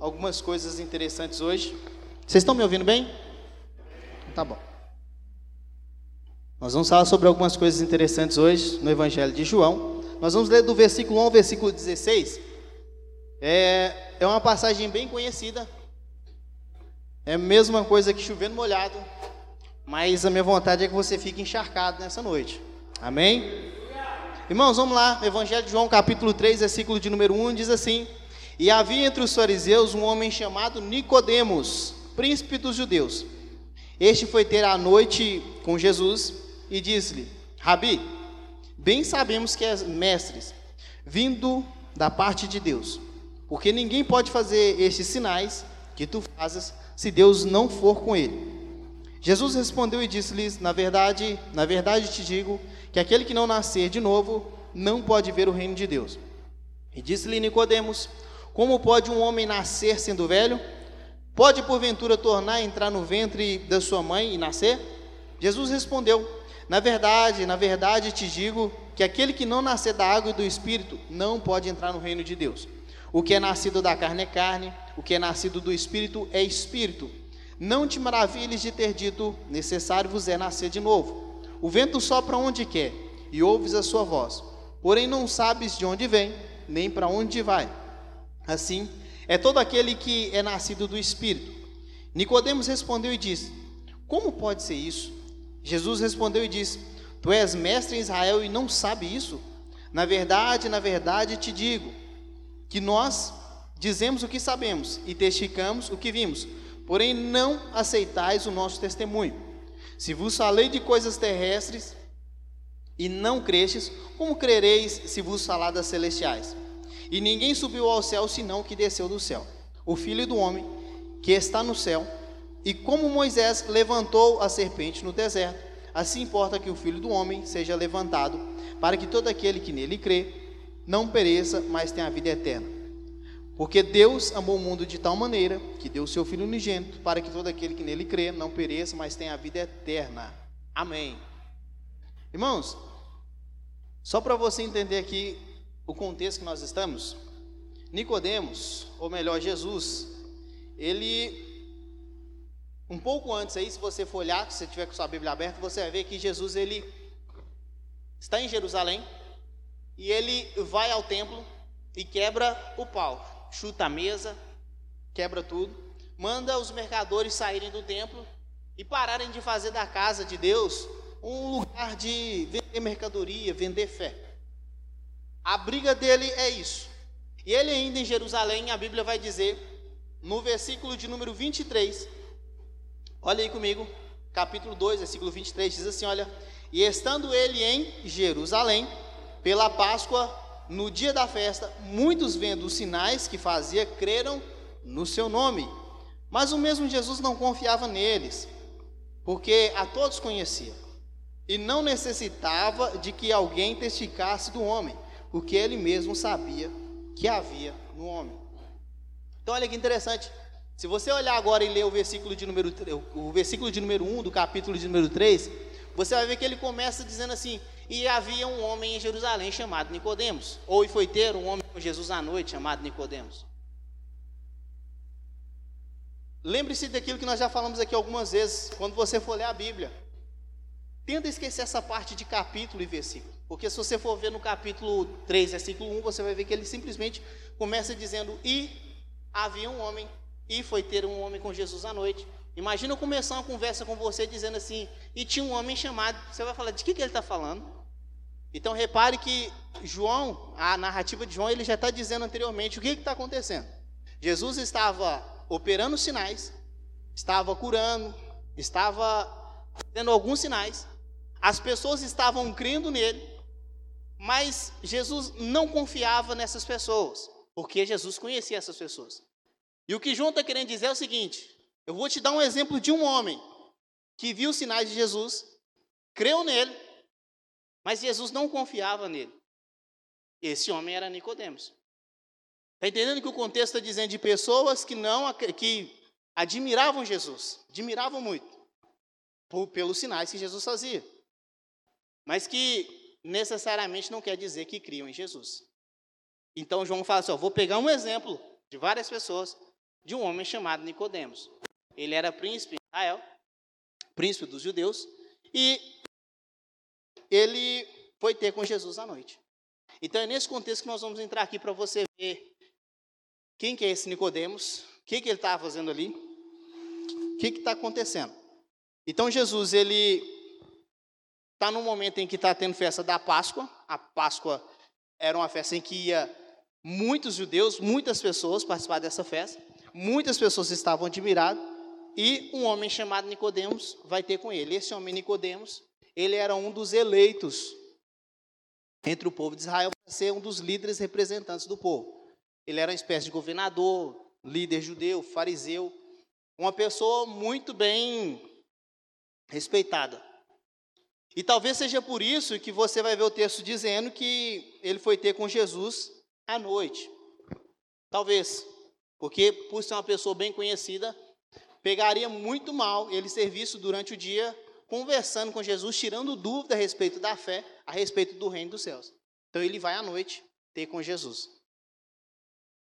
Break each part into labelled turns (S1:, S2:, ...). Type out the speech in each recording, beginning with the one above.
S1: algumas coisas interessantes hoje. Vocês estão me ouvindo bem? Tá bom. Nós vamos falar sobre algumas coisas interessantes hoje no Evangelho de João. Nós vamos ler do versículo 1 ao versículo 16. É, é uma passagem bem conhecida. É a mesma coisa que chovendo molhado. Mas a minha vontade é que você fique encharcado nessa noite. Amém? Irmãos, vamos lá. Evangelho de João, capítulo 3, versículo de número 1, diz assim: E havia entre os fariseus um homem chamado Nicodemos, príncipe dos judeus. Este foi ter a noite com Jesus e disse-lhe: Rabi, bem sabemos que és mestres, vindo da parte de Deus, porque ninguém pode fazer estes sinais que tu fazes se Deus não for com ele. Jesus respondeu e disse-lhes: Na verdade, na verdade te digo que aquele que não nascer de novo não pode ver o reino de Deus. E disse-lhe Nicodemos: Como pode um homem nascer sendo velho? Pode porventura tornar a entrar no ventre da sua mãe e nascer? Jesus respondeu: Na verdade, na verdade te digo que aquele que não nascer da água e do espírito não pode entrar no reino de Deus. O que é nascido da carne é carne, o que é nascido do espírito é espírito. Não te maravilhes de ter dito: necessário vos é nascer de novo. O vento sopra onde quer, e ouves a sua voz, porém não sabes de onde vem, nem para onde vai. Assim, é todo aquele que é nascido do Espírito. Nicodemos respondeu e disse: Como pode ser isso? Jesus respondeu e disse: Tu és mestre em Israel e não sabe isso? Na verdade, na verdade te digo que nós dizemos o que sabemos e testificamos o que vimos, porém não aceitais o nosso testemunho. Se vos falei de coisas terrestres e não crestes, como crereis se vos falar das celestiais? E ninguém subiu ao céu senão que desceu do céu, o Filho do homem que está no céu. E como Moisés levantou a serpente no deserto, assim importa que o Filho do homem seja levantado, para que todo aquele que nele crê não pereça, mas tenha a vida eterna. Porque Deus amou o mundo de tal maneira que deu o seu Filho unigênito para que todo aquele que nele crê não pereça, mas tenha a vida eterna. Amém. Irmãos, só para você entender aqui o contexto que nós estamos, Nicodemos, ou melhor, Jesus, ele um pouco antes aí, se você for olhar, se você tiver com sua Bíblia aberta, você vai ver que Jesus ele está em Jerusalém e ele vai ao templo e quebra o pau chuta a mesa, quebra tudo, manda os mercadores saírem do templo e pararem de fazer da casa de Deus um lugar de vender mercadoria, vender fé. A briga dele é isso. E ele ainda em Jerusalém, a Bíblia vai dizer, no versículo de número 23, olha aí comigo, capítulo 2, versículo 23, diz assim: Olha, e estando ele em Jerusalém, pela Páscoa, no dia da festa, muitos vendo os sinais que fazia, creram no seu nome. Mas o mesmo Jesus não confiava neles, porque a todos conhecia, e não necessitava de que alguém testificasse do homem, porque ele mesmo sabia que havia no homem. Então olha que interessante. Se você olhar agora e ler o versículo de número, o versículo de número 1 do capítulo de número 3, você vai ver que ele começa dizendo assim: e havia um homem em Jerusalém chamado Nicodemos, ou foi ter um homem com Jesus à noite chamado Nicodemos. Lembre-se daquilo que nós já falamos aqui algumas vezes, quando você for ler a Bíblia. Tenta esquecer essa parte de capítulo e versículo. Porque se você for ver no capítulo 3, versículo 1, você vai ver que ele simplesmente começa dizendo: E havia um homem, e foi ter um homem com Jesus à noite. Imagina eu começar uma conversa com você dizendo assim, e tinha um homem chamado. Você vai falar, de que, que ele está falando? Então repare que João, a narrativa de João, ele já está dizendo anteriormente o que está acontecendo. Jesus estava operando sinais, estava curando, estava tendo alguns sinais, as pessoas estavam crendo nele, mas Jesus não confiava nessas pessoas, porque Jesus conhecia essas pessoas. E o que João está querendo dizer é o seguinte: eu vou te dar um exemplo de um homem que viu os sinais de Jesus, creu nele, mas Jesus não confiava nele. Esse homem era Nicodemos. Está entendendo que o contexto está dizendo de pessoas que não que admiravam Jesus, admiravam muito por, pelos sinais que Jesus fazia, mas que necessariamente não quer dizer que criam em Jesus. Então João fala assim: ó, vou pegar um exemplo de várias pessoas de um homem chamado Nicodemos. Ele era príncipe de Israel, príncipe dos judeus, e ele foi ter com Jesus à noite. Então é nesse contexto que nós vamos entrar aqui para você ver quem que é esse Nicodemos, o que, que ele estava fazendo ali, o que está acontecendo. Então Jesus ele está no momento em que está tendo festa da Páscoa. A Páscoa era uma festa em que ia muitos judeus, muitas pessoas participar dessa festa. Muitas pessoas estavam admiradas e um homem chamado Nicodemos vai ter com ele. Esse homem Nicodemos, ele era um dos eleitos entre o povo de Israel para ser um dos líderes representantes do povo. Ele era uma espécie de governador, líder judeu, fariseu, uma pessoa muito bem respeitada. E talvez seja por isso que você vai ver o texto dizendo que ele foi ter com Jesus à noite. Talvez, porque por ser uma pessoa bem conhecida, pegaria muito mal ele ser visto durante o dia conversando com Jesus, tirando dúvida a respeito da fé, a respeito do reino dos céus. Então ele vai à noite ter com Jesus.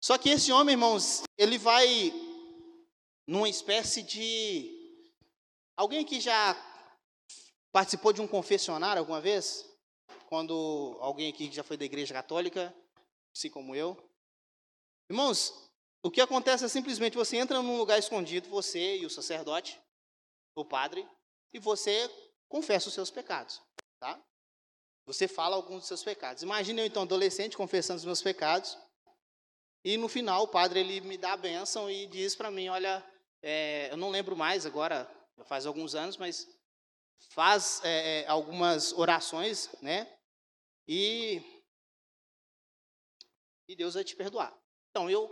S1: Só que esse homem, irmãos, ele vai numa espécie de. Alguém que já participou de um confessionário alguma vez? Quando alguém aqui que já foi da igreja católica, assim como eu. Irmãos, o que acontece é simplesmente você entra num lugar escondido, você e o sacerdote, o padre, e você confessa os seus pecados, tá? Você fala alguns dos seus pecados. Imagine eu então adolescente confessando os meus pecados, e no final o padre ele me dá a bênção e diz para mim, olha, é, eu não lembro mais agora, faz alguns anos, mas faz é, é, algumas orações, né? E e Deus vai te perdoar. Então eu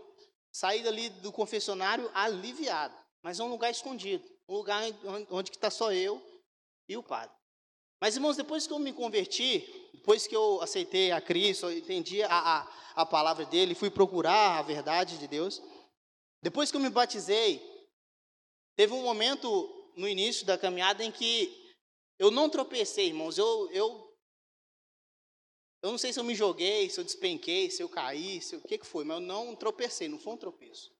S1: saí dali do confessionário aliviado, mas é um lugar escondido, um lugar onde está só eu e o padre. Mas irmãos, depois que eu me converti, depois que eu aceitei a Cristo, entendi a, a, a palavra dele, fui procurar a verdade de Deus. Depois que eu me batizei, teve um momento no início da caminhada em que eu não tropecei, irmãos. Eu, eu, eu não sei se eu me joguei, se eu despenquei, se eu caí, se, o que, que foi, mas eu não tropecei, não foi um tropeço.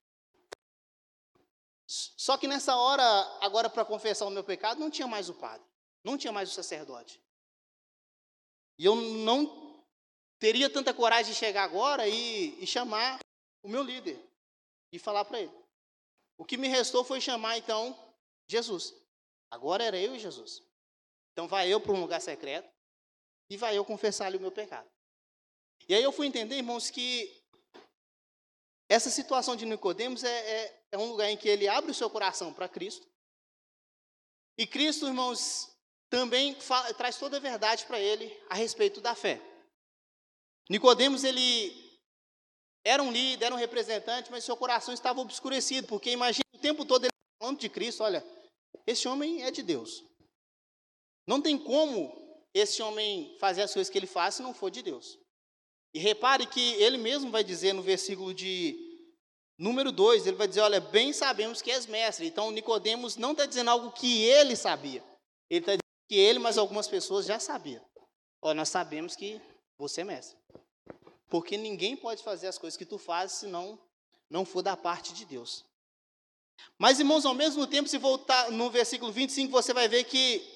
S1: Só que nessa hora, agora para confessar o meu pecado, não tinha mais o padre, não tinha mais o sacerdote. E eu não teria tanta coragem de chegar agora e, e chamar o meu líder e falar para ele. O que me restou foi chamar então Jesus. Agora era eu e Jesus. Então vai eu para um lugar secreto e vai eu confessar-lhe o meu pecado. E aí eu fui entender, irmãos, que essa situação de Nicodemos é, é, é um lugar em que ele abre o seu coração para Cristo. E Cristo, irmãos, também fala, traz toda a verdade para ele a respeito da fé. Nicodemos, ele era um líder, era um representante, mas seu coração estava obscurecido, porque imagina o tempo todo ele falando de Cristo, olha, esse homem é de Deus. Não tem como esse homem fazer as coisas que ele faz se não for de Deus. E repare que ele mesmo vai dizer no versículo de número 2, ele vai dizer, olha, bem sabemos que és mestre. Então, Nicodemos não está dizendo algo que ele sabia. Ele está dizendo que ele, mas algumas pessoas já sabiam. Olha, nós sabemos que você é mestre. Porque ninguém pode fazer as coisas que tu fazes se não, não for da parte de Deus. Mas, irmãos, ao mesmo tempo, se voltar no versículo 25, você vai ver que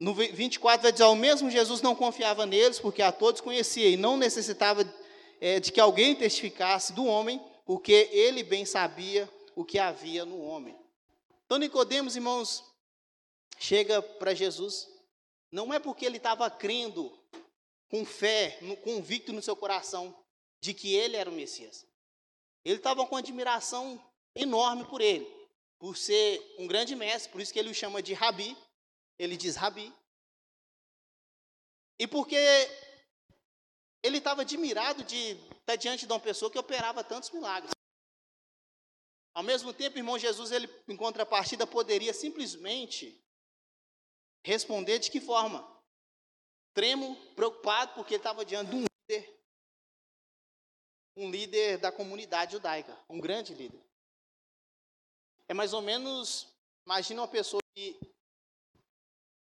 S1: no 24 vai dizer: ao mesmo Jesus não confiava neles, porque a todos conhecia e não necessitava é, de que alguém testificasse do homem, porque ele bem sabia o que havia no homem. Então, Nicodemos, irmãos, chega para Jesus, não é porque ele estava crendo com fé, no, convicto no seu coração de que ele era o Messias. Ele estava com admiração enorme por ele, por ser um grande mestre, por isso que ele o chama de Rabi, ele diz Rabi. E porque ele estava admirado de estar diante de uma pessoa que operava tantos milagres. Ao mesmo tempo, irmão Jesus, ele, em contrapartida, poderia simplesmente responder de que forma? Tremo, preocupado, porque ele estava diante de um líder, um líder da comunidade judaica, um grande líder. É mais ou menos, imagina uma pessoa que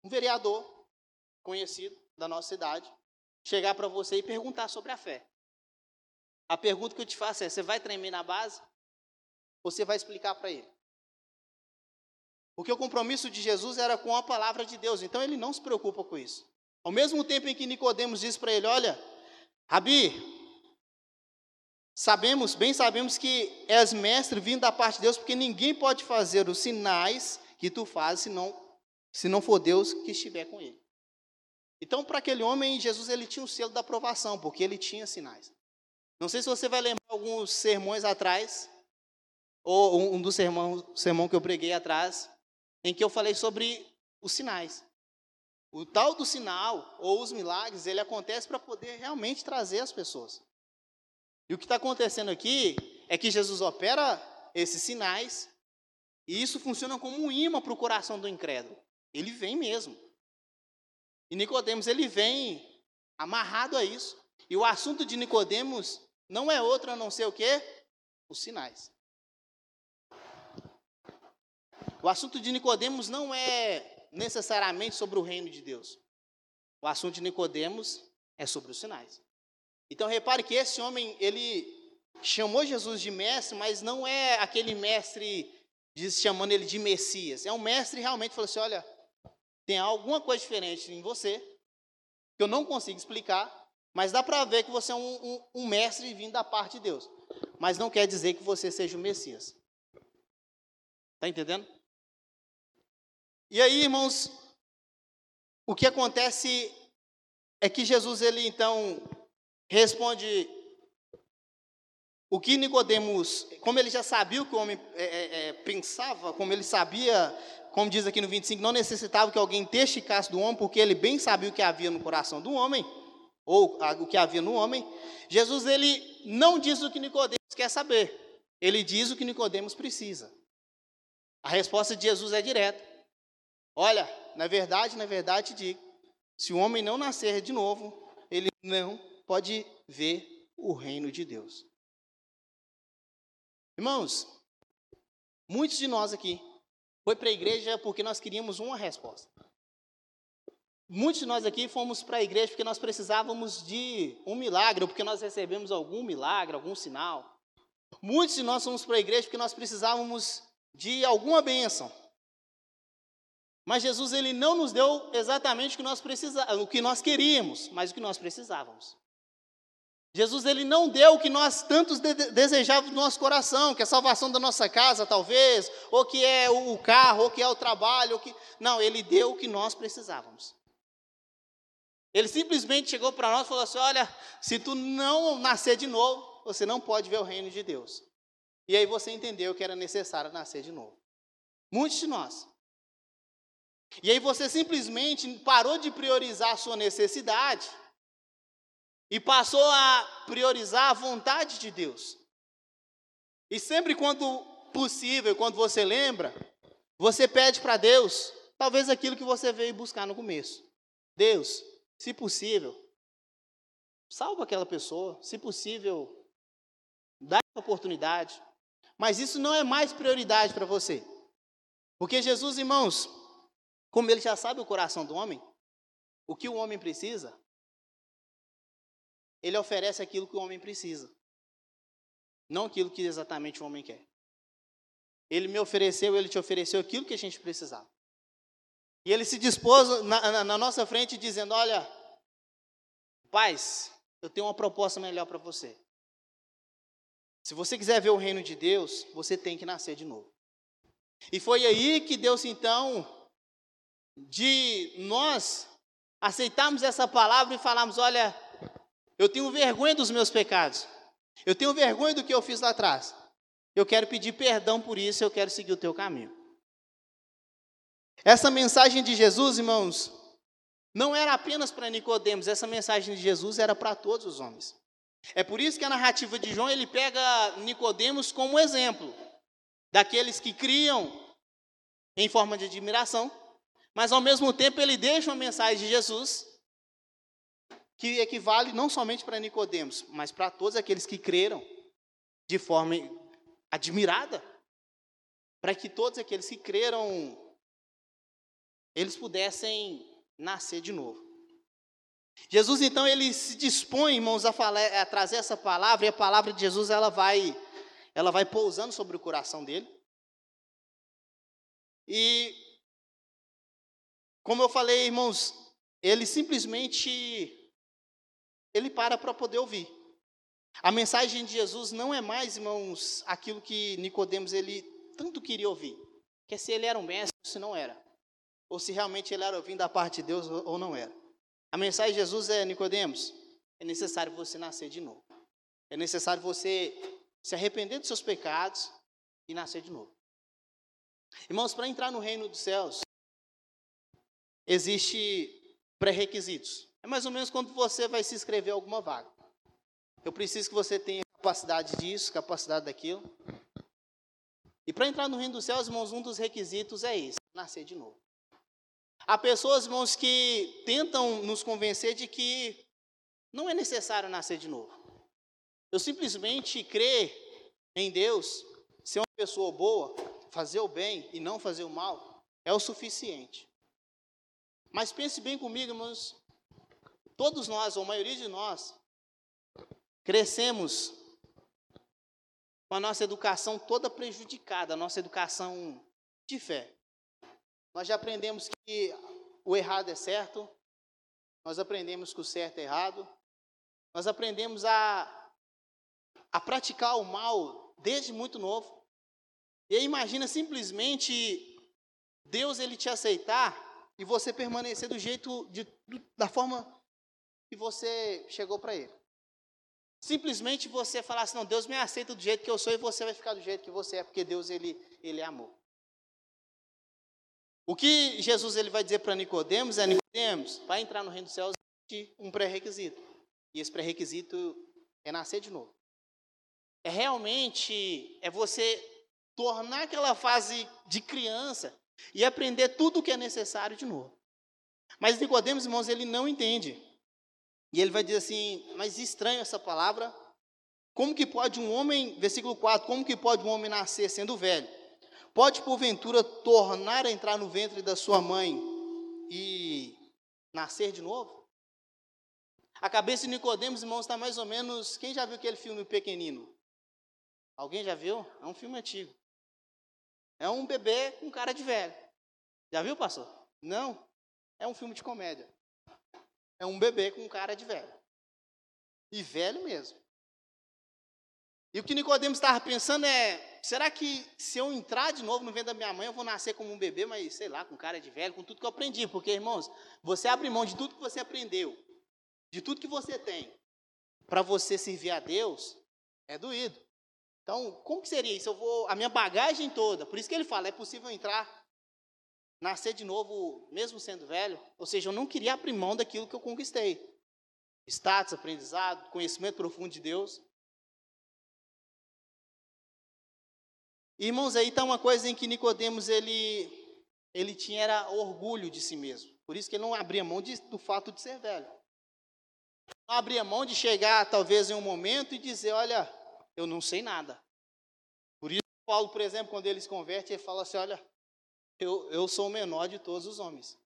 S1: um vereador conhecido da nossa cidade chegar para você e perguntar sobre a fé. A pergunta que eu te faço é: você vai tremer na base? você vai explicar para ele. Porque o compromisso de Jesus era com a palavra de Deus, então ele não se preocupa com isso. Ao mesmo tempo em que Nicodemos diz para ele: Olha, Rabi, sabemos, bem sabemos que és mestre vindo da parte de Deus, porque ninguém pode fazer os sinais que tu fazes se não, se não for Deus que estiver com ele. Então, para aquele homem, Jesus ele tinha o selo da aprovação, porque ele tinha sinais. Não sei se você vai lembrar alguns sermões atrás, ou um dos sermões sermão que eu preguei atrás, em que eu falei sobre os sinais. O tal do sinal, ou os milagres, ele acontece para poder realmente trazer as pessoas. E o que está acontecendo aqui é que Jesus opera esses sinais, e isso funciona como um imã para o coração do incrédulo. Ele vem mesmo. E Nicodemos, ele vem amarrado a isso. E o assunto de Nicodemos não é outro a não ser o quê? Os sinais. O assunto de Nicodemos não é necessariamente sobre o reino de Deus. O assunto de Nicodemos é sobre os sinais. Então repare que esse homem, ele chamou Jesus de mestre, mas não é aquele mestre diz, chamando ele de Messias. É um mestre realmente falou assim: olha, tem alguma coisa diferente em você que eu não consigo explicar, mas dá para ver que você é um, um, um mestre vindo da parte de Deus. Mas não quer dizer que você seja o Messias. Está entendendo? E aí, irmãos, o que acontece é que Jesus, ele então responde o que Nicodemos, como ele já sabia o que o homem é, é, é pensava, como ele sabia, como diz aqui no 25, não necessitava que alguém testificasse do homem, porque ele bem sabia o que havia no coração do homem, ou o que havia no homem. Jesus, ele não diz o que Nicodemos quer saber, ele diz o que Nicodemos precisa. A resposta de Jesus é direta. Olha, na verdade, na verdade te digo, se o homem não nascer de novo, ele não pode ver o reino de Deus. Irmãos, muitos de nós aqui foi para a igreja porque nós queríamos uma resposta. Muitos de nós aqui fomos para a igreja porque nós precisávamos de um milagre, ou porque nós recebemos algum milagre, algum sinal. Muitos de nós fomos para a igreja porque nós precisávamos de alguma bênção. Mas Jesus ele não nos deu exatamente o que nós o que nós queríamos, mas o que nós precisávamos. Jesus ele não deu o que nós tantos de desejávamos no nosso coração, que é a salvação da nossa casa, talvez, ou que é o carro, ou que é o trabalho, ou que não, ele deu o que nós precisávamos. Ele simplesmente chegou para nós e falou assim: "Olha, se tu não nascer de novo, você não pode ver o reino de Deus". E aí você entendeu que era necessário nascer de novo. Muitos de nós e aí você simplesmente parou de priorizar a sua necessidade e passou a priorizar a vontade de Deus. E sempre quando possível, quando você lembra, você pede para Deus, talvez aquilo que você veio buscar no começo. Deus, se possível, salva aquela pessoa, se possível, dá oportunidade. Mas isso não é mais prioridade para você. Porque Jesus, irmãos, como ele já sabe o coração do homem, o que o homem precisa, ele oferece aquilo que o homem precisa, não aquilo que exatamente o homem quer. Ele me ofereceu, ele te ofereceu aquilo que a gente precisava. E ele se dispôs na, na, na nossa frente dizendo: Olha, paz, eu tenho uma proposta melhor para você. Se você quiser ver o reino de Deus, você tem que nascer de novo. E foi aí que Deus então de nós aceitarmos essa palavra e falarmos: olha, eu tenho vergonha dos meus pecados, eu tenho vergonha do que eu fiz lá atrás, eu quero pedir perdão por isso, eu quero seguir o teu caminho. Essa mensagem de Jesus, irmãos, não era apenas para Nicodemos, essa mensagem de Jesus era para todos os homens. É por isso que a narrativa de João ele pega Nicodemos como exemplo daqueles que criam em forma de admiração, mas ao mesmo tempo ele deixa uma mensagem de Jesus que equivale não somente para Nicodemos, mas para todos aqueles que creram de forma admirada, para que todos aqueles que creram eles pudessem nascer de novo. Jesus então ele se dispõe, irmãos, a, falar, a trazer essa palavra e a palavra de Jesus ela vai ela vai pousando sobre o coração dele. E, como eu falei, irmãos, ele simplesmente, ele para para poder ouvir. A mensagem de Jesus não é mais, irmãos, aquilo que Nicodemos ele tanto queria ouvir. Que é se ele era um mestre ou se não era. Ou se realmente ele era ouvindo da parte de Deus ou não era. A mensagem de Jesus é, Nicodemos, é necessário você nascer de novo. É necessário você se arrepender dos seus pecados e nascer de novo. Irmãos, para entrar no reino dos céus, existe pré-requisitos. É mais ou menos quando você vai se inscrever a alguma vaga. Eu preciso que você tenha capacidade disso, capacidade daquilo. E para entrar no reino dos céus, irmãos, um dos requisitos é esse: nascer de novo. Há pessoas, irmãos, que tentam nos convencer de que não é necessário nascer de novo. Eu simplesmente crer em Deus, ser uma pessoa boa, fazer o bem e não fazer o mal, é o suficiente. Mas pense bem comigo, irmãos. Todos nós, ou a maioria de nós, crescemos com a nossa educação toda prejudicada, a nossa educação de fé. Nós já aprendemos que o errado é certo, nós aprendemos que o certo é errado, nós aprendemos a, a praticar o mal desde muito novo. E aí imagina simplesmente Deus ele te aceitar e você permanecer do jeito, de, da forma que você chegou para Ele. Simplesmente você falar assim, não, Deus me aceita do jeito que eu sou e você vai ficar do jeito que você é, porque Deus ele, ele é amor. O que Jesus ele vai dizer para Nicodemos é, Nicodemos, para entrar no reino dos céus existe um pré-requisito. E esse pré-requisito é nascer de novo. É realmente é você tornar aquela fase de criança e aprender tudo o que é necessário de novo. Mas Nicodemos, irmãos, ele não entende. E ele vai dizer assim: Mas estranho essa palavra. Como que pode um homem, versículo 4, como que pode um homem nascer sendo velho? Pode porventura tornar a entrar no ventre da sua mãe e nascer de novo? A cabeça de Nicodemos, irmãos, está mais ou menos. Quem já viu aquele filme Pequenino? Alguém já viu? É um filme antigo. É um bebê com cara de velho. Já viu, pastor? Não. É um filme de comédia. É um bebê com cara de velho. E velho mesmo. E o que Nicodemos estava pensando é: será que se eu entrar de novo no ventre da minha mãe, eu vou nascer como um bebê, mas sei lá, com cara de velho, com tudo que eu aprendi? Porque, irmãos, você abre mão de tudo que você aprendeu, de tudo que você tem, para você servir a Deus, é doído. Então, como que seria isso? Eu vou a minha bagagem toda. Por isso que ele fala, é possível entrar nascer de novo, mesmo sendo velho, ou seja, eu não queria abrir mão daquilo que eu conquistei. Status, aprendizado, conhecimento profundo de Deus. Irmãos, aí está uma coisa em que Nicodemos ele ele tinha era orgulho de si mesmo. Por isso que ele não abria mão de, do fato de ser velho. Não abria mão de chegar talvez em um momento e dizer, olha, eu não sei nada. Por isso Paulo, por exemplo, quando ele se converte, ele fala assim, olha, eu, eu sou o menor de todos os homens.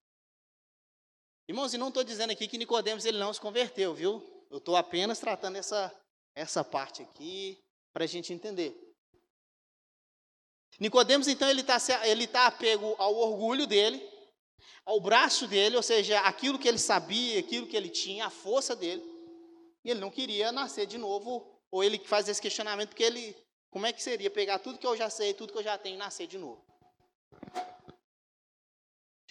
S1: Irmãos, e não estou dizendo aqui que Nicodemos ele não se converteu, viu? Eu estou apenas tratando essa, essa parte aqui para a gente entender. Nicodemos, então, ele está ele tá apego ao orgulho dele, ao braço dele, ou seja, aquilo que ele sabia, aquilo que ele tinha, a força dele. E ele não queria nascer de novo, ou ele faz esse questionamento, porque ele, como é que seria pegar tudo que eu já sei, tudo que eu já tenho e nascer de novo?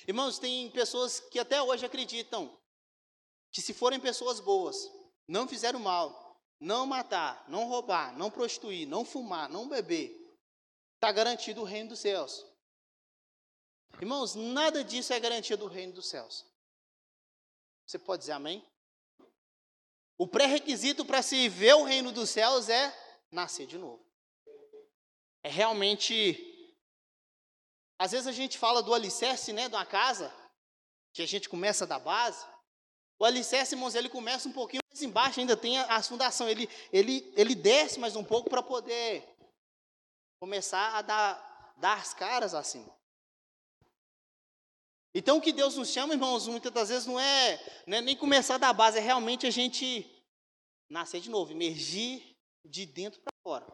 S1: Irmãos, tem pessoas que até hoje acreditam que se forem pessoas boas, não fizeram mal, não matar, não roubar, não prostituir, não fumar, não beber, está garantido o reino dos céus. Irmãos, nada disso é garantia do reino dos céus. Você pode dizer amém? O pré-requisito para se ver o reino dos céus é nascer de novo. É realmente às vezes a gente fala do alicerce, né, de uma casa, que a gente começa da base. O alicerce, irmãos, ele começa um pouquinho mais embaixo, ainda tem a, fundação. Ele, ele, ele desce mais um pouco para poder começar a dar, dar as caras acima. Então, o que Deus nos chama, irmãos, muitas das vezes não é, não é nem começar da base, é realmente a gente nascer de novo, emergir de dentro para fora.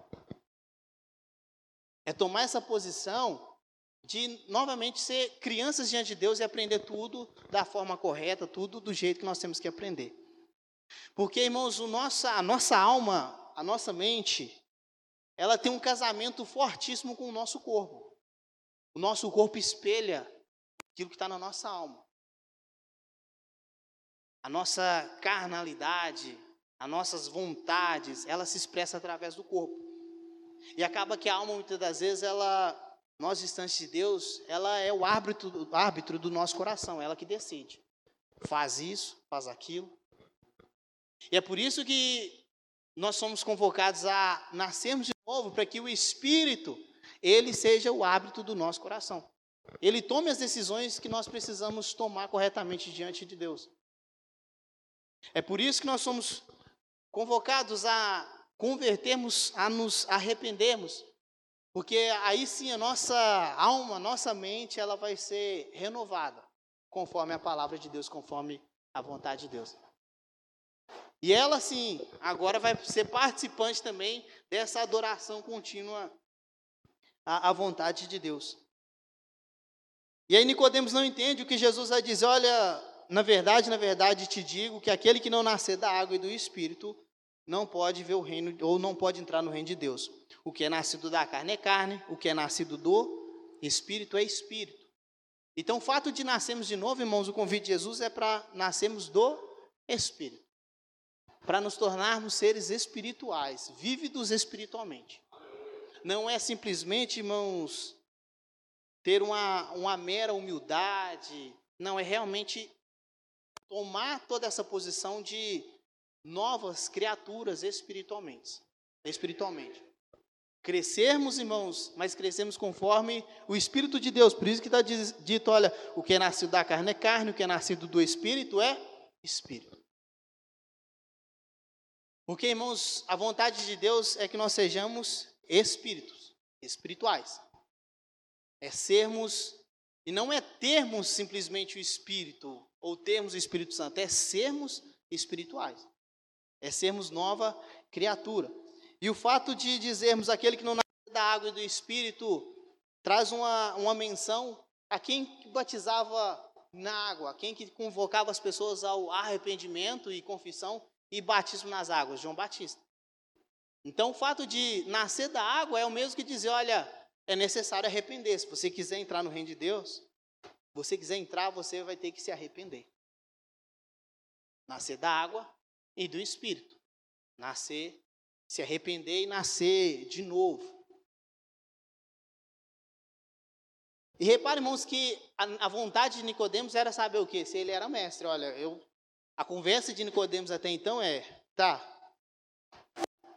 S1: É tomar essa posição de novamente ser crianças diante de Deus e aprender tudo da forma correta, tudo do jeito que nós temos que aprender. Porque, irmãos, o nossa, a nossa alma, a nossa mente, ela tem um casamento fortíssimo com o nosso corpo. O nosso corpo espelha aquilo que está na nossa alma. A nossa carnalidade, as nossas vontades, ela se expressa através do corpo. E acaba que a alma, muitas das vezes, ela, nós distantes de Deus, ela é o árbitro, árbitro do nosso coração, ela que decide. Faz isso, faz aquilo. E é por isso que nós somos convocados a nascermos de novo, para que o Espírito, ele seja o árbitro do nosso coração. Ele tome as decisões que nós precisamos tomar corretamente diante de Deus. É por isso que nós somos convocados a convertermos, a nos arrependermos, porque aí sim a nossa alma, a nossa mente, ela vai ser renovada, conforme a palavra de Deus, conforme a vontade de Deus. E ela sim, agora vai ser participante também dessa adoração contínua à, à vontade de Deus. E aí Nicodemos não entende o que Jesus vai dizer, olha, na verdade, na verdade te digo que aquele que não nascer da água e do espírito não pode ver o reino ou não pode entrar no reino de Deus. O que é nascido da carne é carne, o que é nascido do espírito é espírito. Então, o fato de nascermos de novo, irmãos, o convite de Jesus é para nascermos do espírito. Para nos tornarmos seres espirituais, vívidos espiritualmente. Não é simplesmente, irmãos, ter uma, uma mera humildade. Não, é realmente tomar toda essa posição de novas criaturas espiritualmente. Espiritualmente. Crescermos, irmãos, mas crescemos conforme o Espírito de Deus. Por isso que está dito: olha, o que é nascido da carne é carne, o que é nascido do Espírito é Espírito. Porque, irmãos, a vontade de Deus é que nós sejamos espíritos, espirituais. É sermos, e não é termos simplesmente o Espírito, ou termos o Espírito Santo, é sermos espirituais. É sermos nova criatura. E o fato de dizermos aquele que não nasce da água e do Espírito traz uma, uma menção a quem batizava na água, a quem que convocava as pessoas ao arrependimento e confissão e batismo nas águas, João Batista. Então, o fato de nascer da água é o mesmo que dizer, olha, é necessário arrepender. Se você quiser entrar no reino de Deus, você quiser entrar, você vai ter que se arrepender. Nascer da água e do Espírito. Nascer, se arrepender e nascer de novo. E repare, irmãos, que a, a vontade de Nicodemos era saber o quê? Se ele era mestre. Olha, eu, a conversa de Nicodemos até então é, tá,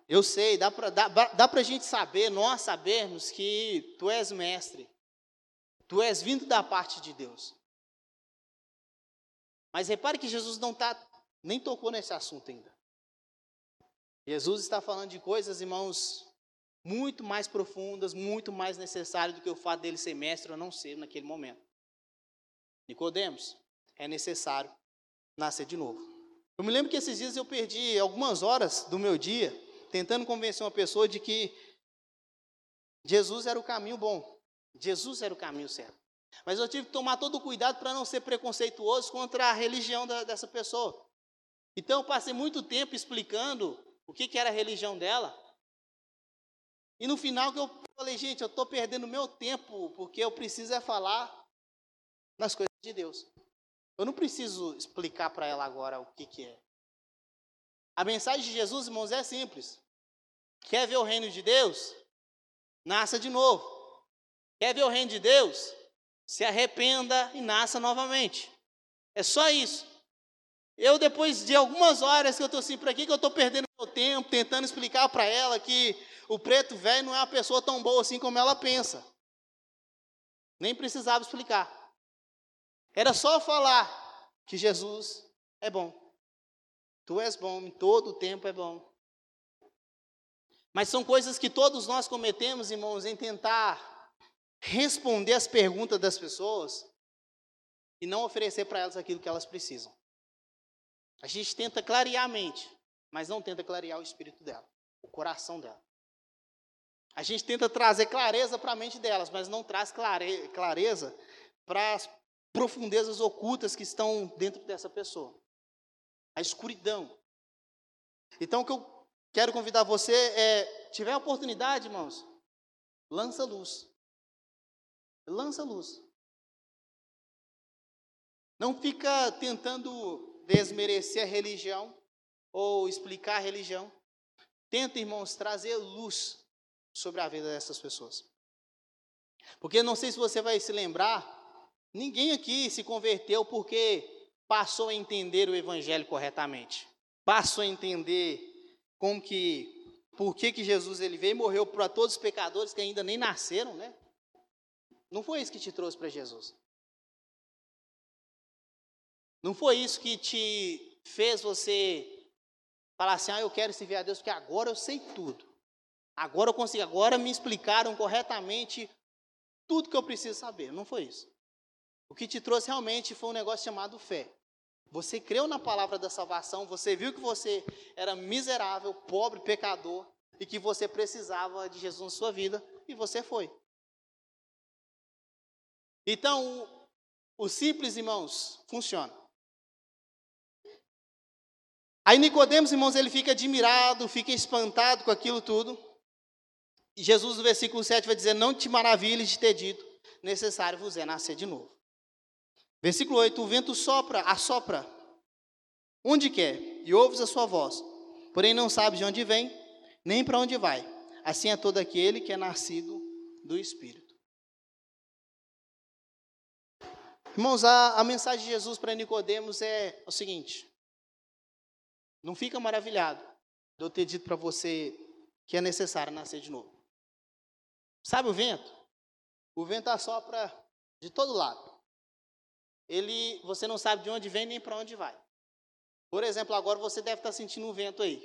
S1: eu sei, dá para dá, dá a gente saber, nós sabermos que tu és mestre. Tu és vindo da parte de Deus. Mas repare que Jesus não tá, nem tocou nesse assunto ainda. Jesus está falando de coisas, irmãos, muito mais profundas, muito mais necessárias do que o fato dele ser mestre ou não ser naquele momento. Nicodemos, é necessário nascer de novo. Eu me lembro que esses dias eu perdi algumas horas do meu dia tentando convencer uma pessoa de que Jesus era o caminho bom. Jesus era o caminho certo. Mas eu tive que tomar todo o cuidado para não ser preconceituoso contra a religião da, dessa pessoa. Então eu passei muito tempo explicando o que, que era a religião dela. E no final que eu falei, gente, eu estou perdendo meu tempo, porque eu preciso é falar nas coisas de Deus. Eu não preciso explicar para ela agora o que, que é. A mensagem de Jesus, irmãos, é simples. Quer ver o reino de Deus? Nasça de novo. Quer ver o reino de Deus? Se arrependa e nasça novamente. É só isso. Eu, depois de algumas horas que eu estou assim, para que, que eu estou perdendo meu tempo tentando explicar para ela que o preto velho não é uma pessoa tão boa assim como ela pensa? Nem precisava explicar. Era só falar que Jesus é bom. Tu és bom, em todo o tempo é bom. Mas são coisas que todos nós cometemos, irmãos, em tentar responder as perguntas das pessoas e não oferecer para elas aquilo que elas precisam. A gente tenta clarear a mente, mas não tenta clarear o espírito dela, o coração dela. A gente tenta trazer clareza para a mente delas, mas não traz clare, clareza para as profundezas ocultas que estão dentro dessa pessoa. A escuridão. Então, o que eu quero convidar você é, tiver a oportunidade, irmãos, lança luz. Lança luz. Não fica tentando desmerecer a religião ou explicar a religião. Tenta, irmãos, trazer luz sobre a vida dessas pessoas. Porque não sei se você vai se lembrar, ninguém aqui se converteu porque passou a entender o evangelho corretamente. Passou a entender como que por que, que Jesus ele veio e morreu para todos os pecadores que ainda nem nasceram, né? Não foi isso que te trouxe para Jesus. Não foi isso que te fez você falar assim: "Ah, eu quero servir a Deus porque agora eu sei tudo". Agora eu consigo, agora me explicaram corretamente tudo que eu preciso saber. Não foi isso. O que te trouxe realmente foi um negócio chamado fé. Você creu na palavra da salvação, você viu que você era miserável, pobre, pecador e que você precisava de Jesus na sua vida e você foi. Então, o simples, irmãos, funciona. Aí Nicodemos, irmãos, ele fica admirado, fica espantado com aquilo tudo. E Jesus, no versículo 7, vai dizer: Não te maravilhes de ter dito, necessário vos é nascer de novo. Versículo 8: O vento sopra, assopra, onde quer, e ouves a sua voz, porém não sabes de onde vem, nem para onde vai. Assim é todo aquele que é nascido do Espírito. Irmãos, a, a mensagem de Jesus para Nicodemos é o seguinte: não fica maravilhado de eu ter dito para você que é necessário nascer de novo. Sabe o vento? O vento assopra de todo lado. Ele, você não sabe de onde vem nem para onde vai. Por exemplo, agora você deve estar sentindo um vento aí,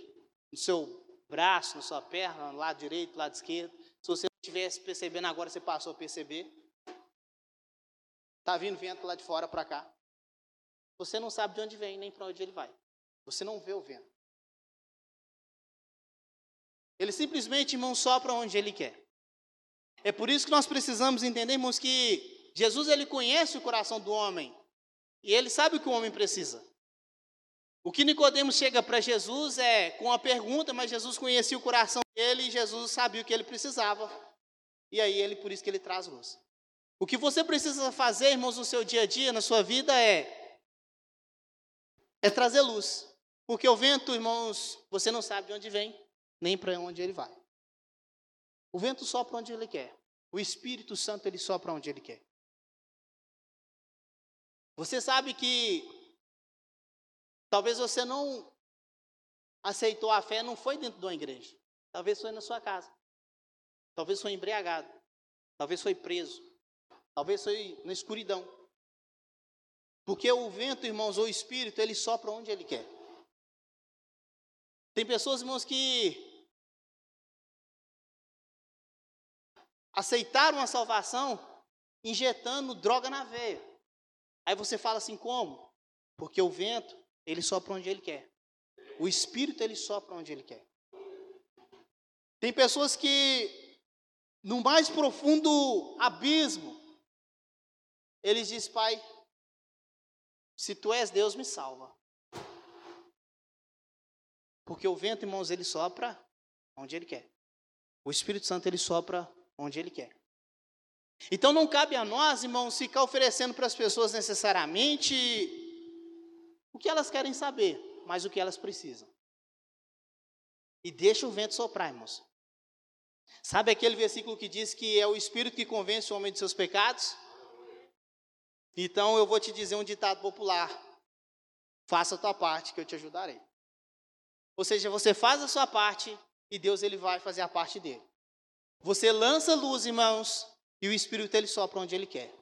S1: no seu braço, na sua perna, no lado direito, lado esquerdo. Se você não estivesse percebendo agora, você passou a perceber. Está vindo vento lá de fora para cá. Você não sabe de onde vem nem para onde ele vai. Você não vê o vento. Ele simplesmente, irmão, sopra onde ele quer. É por isso que nós precisamos entender, irmãos, que Jesus ele conhece o coração do homem e ele sabe o que o homem precisa. O que Nicodemos chega para Jesus é com a pergunta, mas Jesus conhecia o coração dele e Jesus sabia o que ele precisava. E aí ele por isso que ele traz luz. O que você precisa fazer, irmãos, no seu dia a dia, na sua vida é é trazer luz. Porque o vento, irmãos, você não sabe de onde vem, nem para onde ele vai. O vento sopra onde ele quer. O Espírito Santo ele sopra onde ele quer. Você sabe que talvez você não aceitou a fé, não foi dentro de uma igreja. Talvez foi na sua casa. Talvez foi embriagado. Talvez foi preso. Talvez foi na escuridão. Porque o vento, irmãos, ou o espírito, ele sopra onde ele quer. Tem pessoas, irmãos, que aceitaram a salvação injetando droga na veia. Aí você fala assim, como? Porque o vento, ele sopra onde ele quer. O espírito, ele sopra onde ele quer. Tem pessoas que, no mais profundo abismo, eles dizem, Pai, se tu és Deus, me salva. Porque o vento, irmãos, ele sopra onde ele quer. O Espírito Santo, ele sopra onde Ele quer. Então não cabe a nós, irmãos, ficar oferecendo para as pessoas necessariamente o que elas querem saber, mas o que elas precisam. E deixa o vento soprar, irmãos. Sabe aquele versículo que diz que é o Espírito que convence o homem de seus pecados? Então eu vou te dizer um ditado popular: faça a tua parte que eu te ajudarei. Ou seja, você faz a sua parte e Deus ele vai fazer a parte dele. Você lança luz, irmãos, e o Espírito ele sopra onde ele quer.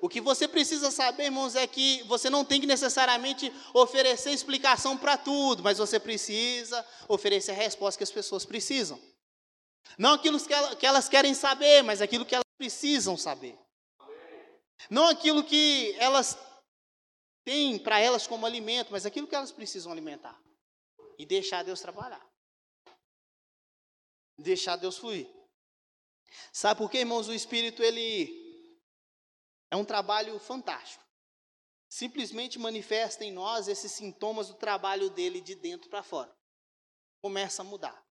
S1: O que você precisa saber, irmãos, é que você não tem que necessariamente oferecer explicação para tudo, mas você precisa oferecer a resposta que as pessoas precisam. Não aquilo que elas querem saber, mas aquilo que elas precisam saber. Não aquilo que elas têm para elas como alimento, mas aquilo que elas precisam alimentar. E deixar Deus trabalhar. Deixar Deus fluir. Sabe por quê, irmãos? O Espírito, ele é um trabalho fantástico. Simplesmente manifesta em nós esses sintomas do trabalho dele de dentro para fora. Começa a mudar.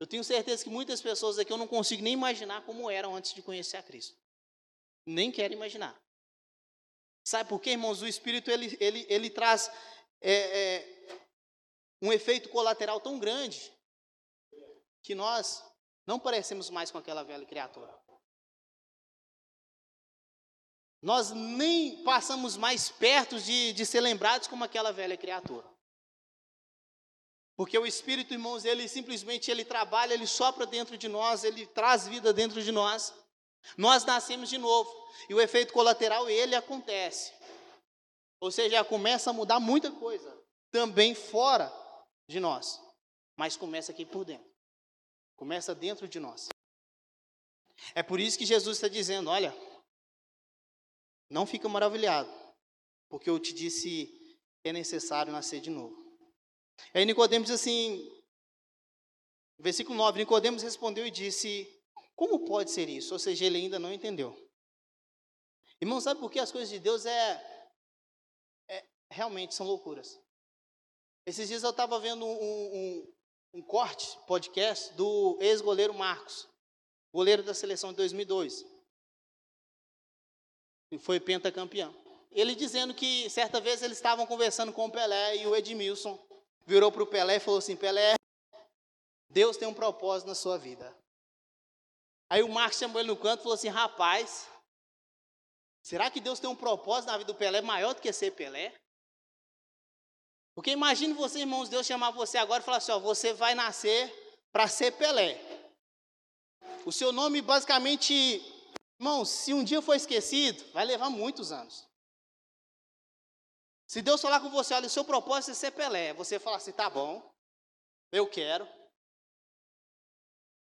S1: Eu tenho certeza que muitas pessoas aqui eu não consigo nem imaginar como eram antes de conhecer a Cristo. Nem quero imaginar. Sabe por quê, irmãos? O Espírito ele, ele, ele traz é, é, um efeito colateral tão grande que nós não parecemos mais com aquela velha criatura. Nós nem passamos mais perto de, de ser lembrados como aquela velha criatura. Porque o Espírito, irmãos, ele simplesmente ele trabalha, ele sopra dentro de nós, ele traz vida dentro de nós. Nós nascemos de novo. E o efeito colateral, ele acontece. Ou seja, começa a mudar muita coisa. Também fora de nós. Mas começa aqui por dentro. Começa dentro de nós. É por isso que Jesus está dizendo: olha, não fica maravilhado, porque eu te disse é necessário nascer de novo. Aí Nicodemos diz assim, versículo 9, Nicodemos respondeu e disse: Como pode ser isso? Ou seja, ele ainda não entendeu. Irmão, sabe por que as coisas de Deus é, é realmente são loucuras? Esses dias eu estava vendo um, um, um corte, podcast, do ex-goleiro Marcos, goleiro da seleção de 2002. E foi pentacampeão. Ele dizendo que certa vez eles estavam conversando com o Pelé e o Edmilson virou para o Pelé e falou assim: Pelé, Deus tem um propósito na sua vida. Aí o Marcos chamou ele no canto e falou assim: Rapaz, será que Deus tem um propósito na vida do Pelé maior do que ser Pelé? Porque imagine você, irmãos, Deus chamar você agora e falar assim: ó, você vai nascer para ser Pelé. O seu nome, basicamente, irmãos, se um dia for esquecido, vai levar muitos anos. Se Deus falar com você, olha, o seu propósito é ser Pelé, você fala assim: tá bom, eu quero.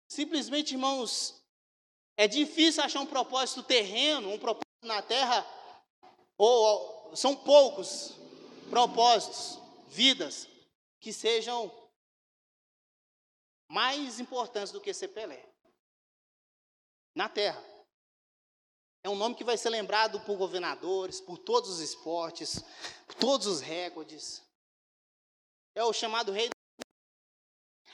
S1: Simplesmente, irmãos, é difícil achar um propósito terreno, um propósito na terra, ou são poucos propósitos vidas que sejam mais importantes do que ser Pelé. Na terra. É um nome que vai ser lembrado por governadores, por todos os esportes, por todos os recordes. É o chamado rei.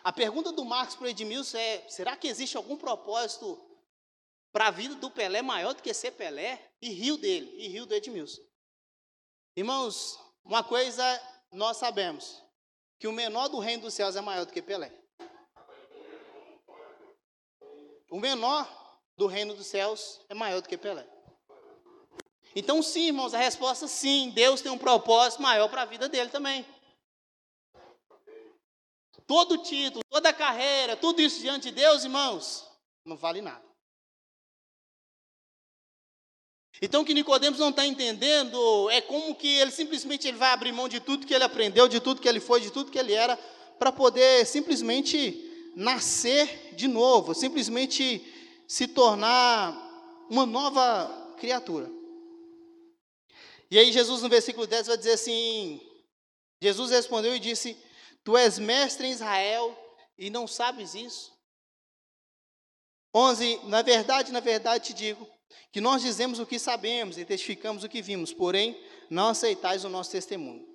S1: A pergunta do Marcos para o Edmilson é: será que existe algum propósito para a vida do Pelé maior do que ser Pelé? E riu dele, e riu do Edmilson. Irmãos, uma coisa nós sabemos que o menor do reino dos céus é maior do que Pelé. O menor do reino dos céus é maior do que Pelé. Então, sim, irmãos, a resposta sim, Deus tem um propósito maior para a vida dele também. Todo título, toda carreira, tudo isso diante de Deus, irmãos, não vale nada. Então o que Nicodemos não está entendendo é como que ele simplesmente ele vai abrir mão de tudo que ele aprendeu, de tudo que ele foi, de tudo que ele era, para poder simplesmente nascer de novo, simplesmente se tornar uma nova criatura. E aí Jesus no versículo 10 vai dizer assim: Jesus respondeu e disse: Tu és mestre em Israel e não sabes isso? 11 Na verdade, na verdade te digo que nós dizemos o que sabemos e testificamos o que vimos, porém não aceitais o nosso testemunho.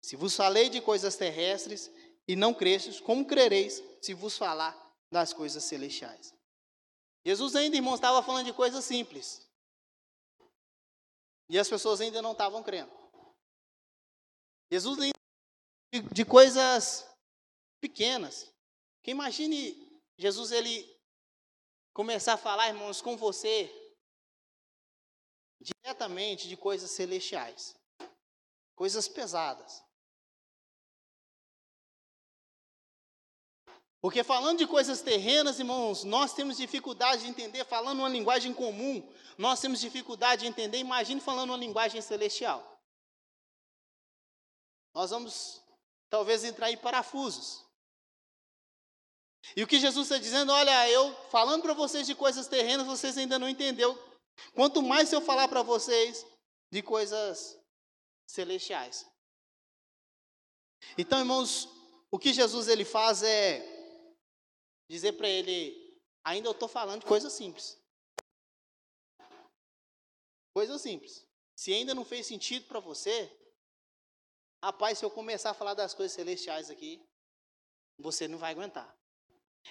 S1: Se vos falei de coisas terrestres e não crestes, como crereis se vos falar das coisas celestiais? Jesus ainda, irmãos, estava falando de coisas simples. E as pessoas ainda não estavam crendo. Jesus ainda de, de coisas pequenas. Que imagine Jesus ele começar a falar, irmãos, com você diretamente de coisas celestiais, coisas pesadas. Porque falando de coisas terrenas, irmãos, nós temos dificuldade de entender, falando uma linguagem comum, nós temos dificuldade de entender, imagine falando uma linguagem celestial. Nós vamos, talvez, entrar em parafusos. E o que Jesus está dizendo, olha, eu falando para vocês de coisas terrenas, vocês ainda não entenderam Quanto mais eu falar para vocês de coisas celestiais. Então, irmãos, o que Jesus ele faz é dizer para ele Ainda eu estou falando de coisa simples. Coisa simples. Se ainda não fez sentido para você, rapaz, se eu começar a falar das coisas celestiais aqui, você não vai aguentar.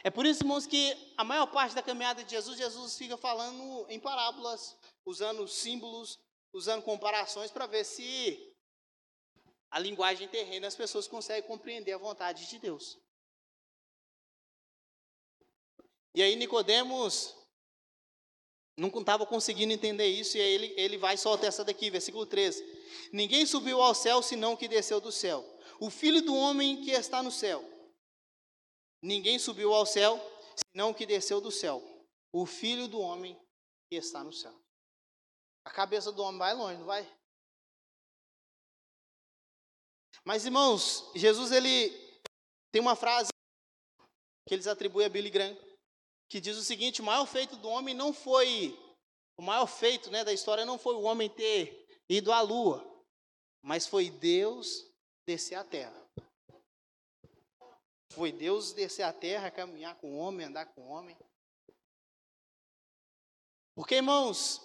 S1: É por isso, irmãos, que a maior parte da caminhada de Jesus, Jesus fica falando em parábolas, usando símbolos, usando comparações para ver se a linguagem terrena as pessoas conseguem compreender a vontade de Deus. E aí Nicodemos não estava conseguindo entender isso, e aí ele, ele vai soltar essa daqui, versículo 13. Ninguém subiu ao céu senão que desceu do céu. O filho do homem que está no céu. Ninguém subiu ao céu senão que desceu do céu. O filho do homem que está no céu. A cabeça do homem vai longe, não vai? Mas irmãos, Jesus ele tem uma frase que eles atribuem a Billy Graham, que diz o seguinte: o maior feito do homem não foi o maior feito, né, da história não foi o homem ter ido à lua, mas foi Deus descer à terra. Foi Deus descer à terra, caminhar com o homem, andar com o homem. Porque, irmãos,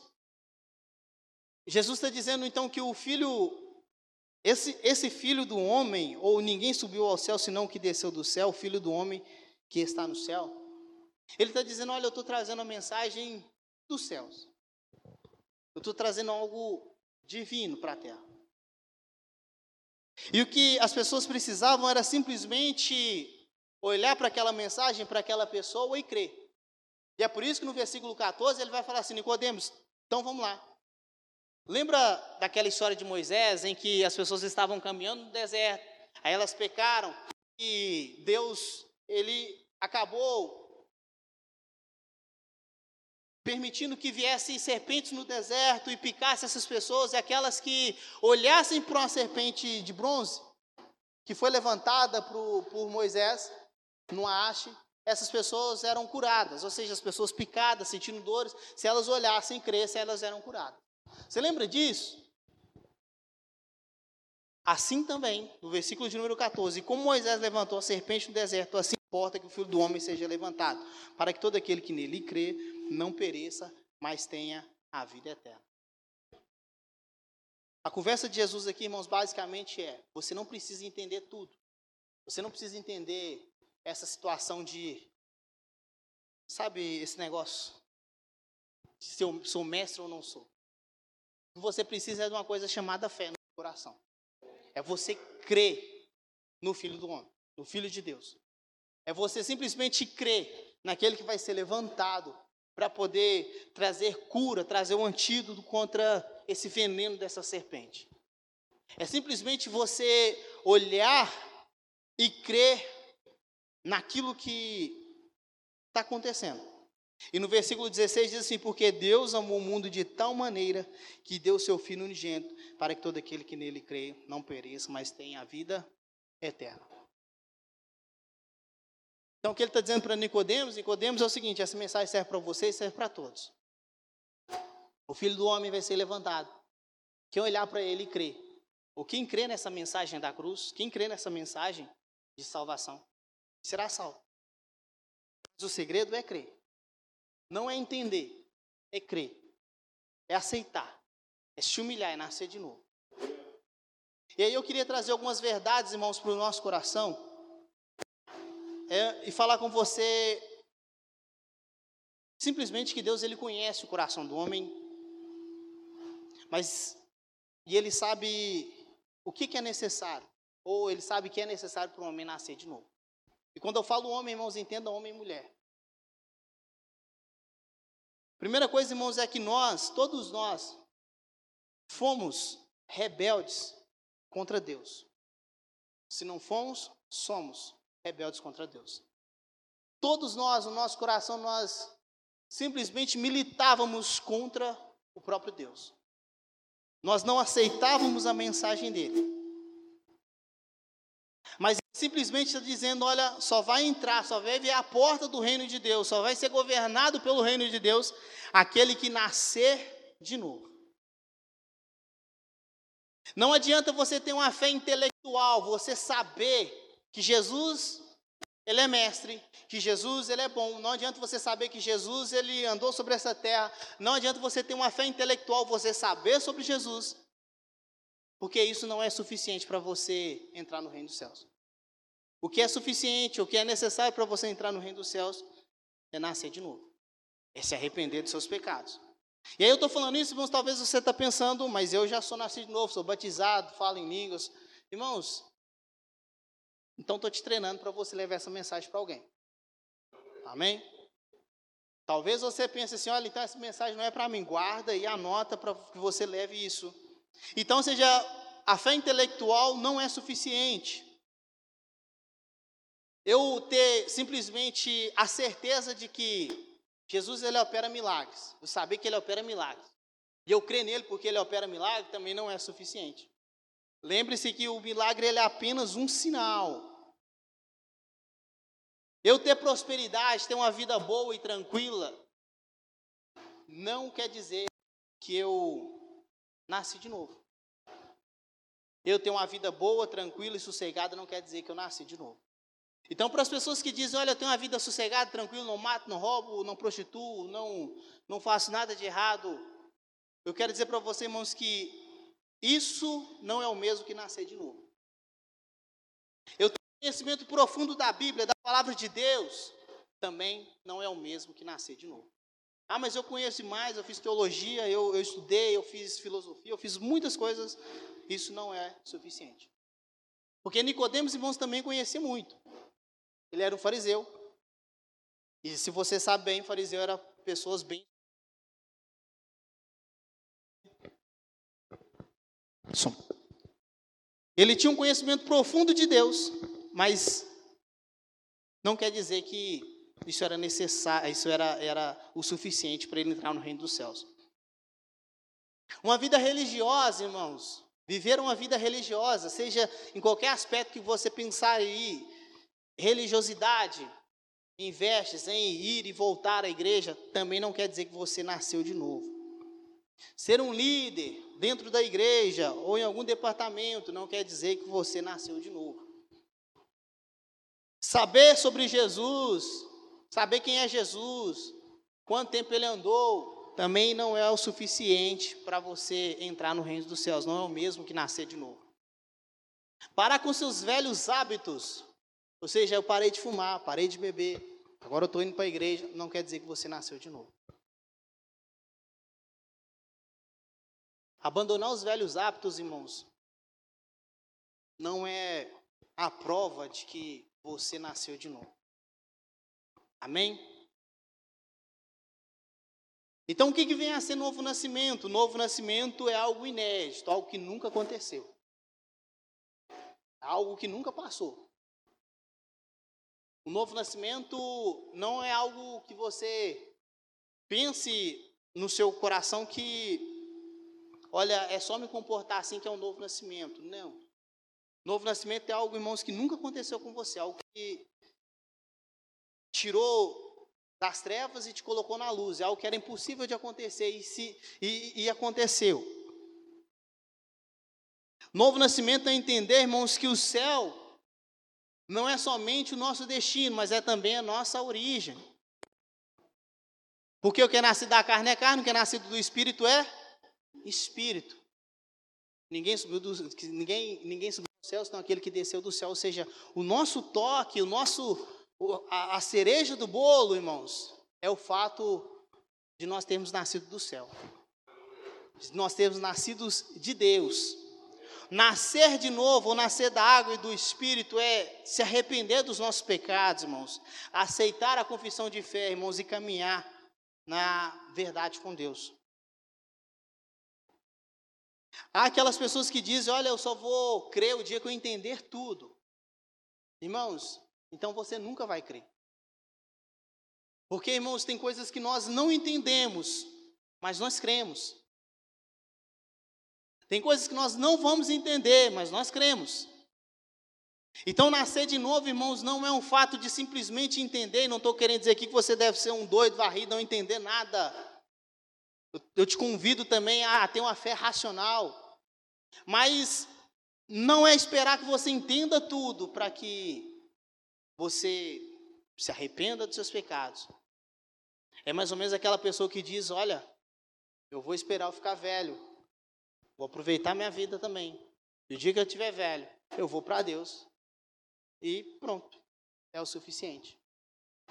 S1: Jesus está dizendo então que o filho, esse, esse filho do homem, ou ninguém subiu ao céu senão que desceu do céu, o filho do homem que está no céu. Ele está dizendo: olha, eu estou trazendo a mensagem dos céus. Eu estou trazendo algo divino para a terra. E o que as pessoas precisavam era simplesmente olhar para aquela mensagem, para aquela pessoa e crer. E é por isso que no versículo 14 ele vai falar assim: Nicodemos, então vamos lá. Lembra daquela história de Moisés em que as pessoas estavam caminhando no deserto, aí elas pecaram e Deus ele acabou permitindo que viessem serpentes no deserto e picassem essas pessoas, e aquelas que olhassem para uma serpente de bronze, que foi levantada por Moisés numa haste, essas pessoas eram curadas, ou seja, as pessoas picadas, sentindo dores, se elas olhassem e crescem, elas eram curadas. Você lembra disso? Assim também, no versículo de número 14, como Moisés levantou a serpente no deserto, assim importa que o Filho do Homem seja levantado, para que todo aquele que nele crê não pereça, mas tenha a vida eterna. A conversa de Jesus aqui, irmãos, basicamente é: você não precisa entender tudo. Você não precisa entender essa situação de, sabe, esse negócio, se eu sou mestre ou não sou. Você precisa de uma coisa chamada fé no coração. É você crer no Filho do Homem, no Filho de Deus. É você simplesmente crer naquele que vai ser levantado para poder trazer cura, trazer um antídoto contra esse veneno dessa serpente. É simplesmente você olhar e crer naquilo que está acontecendo. E no versículo 16 diz assim: Porque Deus amou o mundo de tal maneira que deu seu Filho unigênito, para que todo aquele que nele crê não pereça, mas tenha a vida eterna. Então o que ele está dizendo para Nicodemos, Nicodemos é o seguinte: essa mensagem serve para você e serve para todos. O filho do homem vai ser levantado. Quem olhar para ele e crer. Ou quem crê nessa mensagem da cruz, quem crê nessa mensagem de salvação, será salvo. Mas o segredo é crer. Não é entender, é crer. É aceitar. É se humilhar, é nascer de novo. E aí eu queria trazer algumas verdades, irmãos, para o nosso coração é, e falar com você simplesmente que Deus ele conhece o coração do homem, mas e ele sabe o que, que é necessário, ou ele sabe que é necessário para o homem nascer de novo. E quando eu falo homem, irmãos, entenda homem e mulher. Primeira coisa, irmãos, é que nós, todos nós, fomos rebeldes contra Deus. Se não fomos, somos rebeldes contra Deus. Todos nós, no nosso coração, nós simplesmente militávamos contra o próprio Deus. Nós não aceitávamos a mensagem dele. Simplesmente está dizendo: olha, só vai entrar, só vai ver a porta do reino de Deus, só vai ser governado pelo reino de Deus aquele que nascer de novo. Não adianta você ter uma fé intelectual, você saber que Jesus ele é mestre, que Jesus ele é bom. Não adianta você saber que Jesus ele andou sobre essa terra. Não adianta você ter uma fé intelectual, você saber sobre Jesus, porque isso não é suficiente para você entrar no reino dos céus. O que é suficiente, o que é necessário para você entrar no reino dos céus é nascer de novo, é se arrepender dos seus pecados. E aí eu estou falando isso, irmãos, talvez você está pensando, mas eu já sou nascido de novo, sou batizado, falo em línguas. Irmãos, então estou te treinando para você levar essa mensagem para alguém. Amém? Talvez você pense assim, olha, então essa mensagem não é para mim, guarda e anota para que você leve isso. Então, seja, a fé intelectual não é suficiente. Eu ter simplesmente a certeza de que Jesus ele opera milagres, eu saber que ele opera milagres, e eu crer nele porque ele opera milagres também não é suficiente. Lembre-se que o milagre ele é apenas um sinal. Eu ter prosperidade, ter uma vida boa e tranquila, não quer dizer que eu nasci de novo. Eu ter uma vida boa, tranquila e sossegada não quer dizer que eu nasci de novo. Então, para as pessoas que dizem, olha, eu tenho uma vida sossegada, tranquila, não mato, não roubo, não prostituo, não, não faço nada de errado, eu quero dizer para vocês, irmãos, que isso não é o mesmo que nascer de novo. Eu tenho conhecimento profundo da Bíblia, da palavra de Deus, também não é o mesmo que nascer de novo. Ah, mas eu conheço mais, eu fiz teologia, eu, eu estudei, eu fiz filosofia, eu fiz muitas coisas. Isso não é suficiente. Porque Nicodemos, irmãos, também conhecia muito. Ele era um fariseu. E se você sabe bem, fariseu era pessoas bem Ele tinha um conhecimento profundo de Deus, mas não quer dizer que isso era necessário, isso era, era o suficiente para ele entrar no reino dos céus. Uma vida religiosa, irmãos, viver uma vida religiosa, seja em qualquer aspecto que você pensar aí, religiosidade, investes em ir e voltar à igreja, também não quer dizer que você nasceu de novo. Ser um líder dentro da igreja ou em algum departamento não quer dizer que você nasceu de novo. Saber sobre Jesus, saber quem é Jesus, quanto tempo ele andou, também não é o suficiente para você entrar no reino dos céus, não é o mesmo que nascer de novo. Parar com seus velhos hábitos, ou seja, eu parei de fumar, parei de beber, agora eu estou indo para a igreja, não quer dizer que você nasceu de novo. Abandonar os velhos hábitos, irmãos, não é a prova de que você nasceu de novo. Amém? Então, o que, que vem a ser novo nascimento? Novo nascimento é algo inédito, algo que nunca aconteceu, algo que nunca passou. O novo nascimento não é algo que você pense no seu coração que olha, é só me comportar assim que é um novo nascimento. Não. Novo nascimento é algo, irmãos, que nunca aconteceu com você, algo que tirou das trevas e te colocou na luz, é algo que era impossível de acontecer e, se, e, e aconteceu. Novo nascimento é entender, irmãos, que o céu não é somente o nosso destino, mas é também a nossa origem. Porque o que é nascido da carne é carne, o que é nascido do espírito é espírito. Ninguém subiu do, ninguém, ninguém subiu do céu, senão aquele que desceu do céu. Ou seja, o nosso toque, o nosso, a, a cereja do bolo, irmãos, é o fato de nós termos nascido do céu. De nós termos nascido de Deus. Nascer de novo, ou nascer da água e do Espírito, é se arrepender dos nossos pecados, irmãos. Aceitar a confissão de fé, irmãos, e caminhar na verdade com Deus. Há aquelas pessoas que dizem: Olha, eu só vou crer o dia que eu entender tudo. Irmãos, então você nunca vai crer. Porque, irmãos, tem coisas que nós não entendemos, mas nós cremos. Tem coisas que nós não vamos entender, mas nós cremos. Então, nascer de novo, irmãos, não é um fato de simplesmente entender, não estou querendo dizer aqui que você deve ser um doido, varrido, não entender nada. Eu te convido também a ter uma fé racional. Mas não é esperar que você entenda tudo para que você se arrependa dos seus pecados. É mais ou menos aquela pessoa que diz: Olha, eu vou esperar eu ficar velho, vou aproveitar minha vida também. E o dia que eu estiver velho, eu vou para Deus. E pronto, é o suficiente.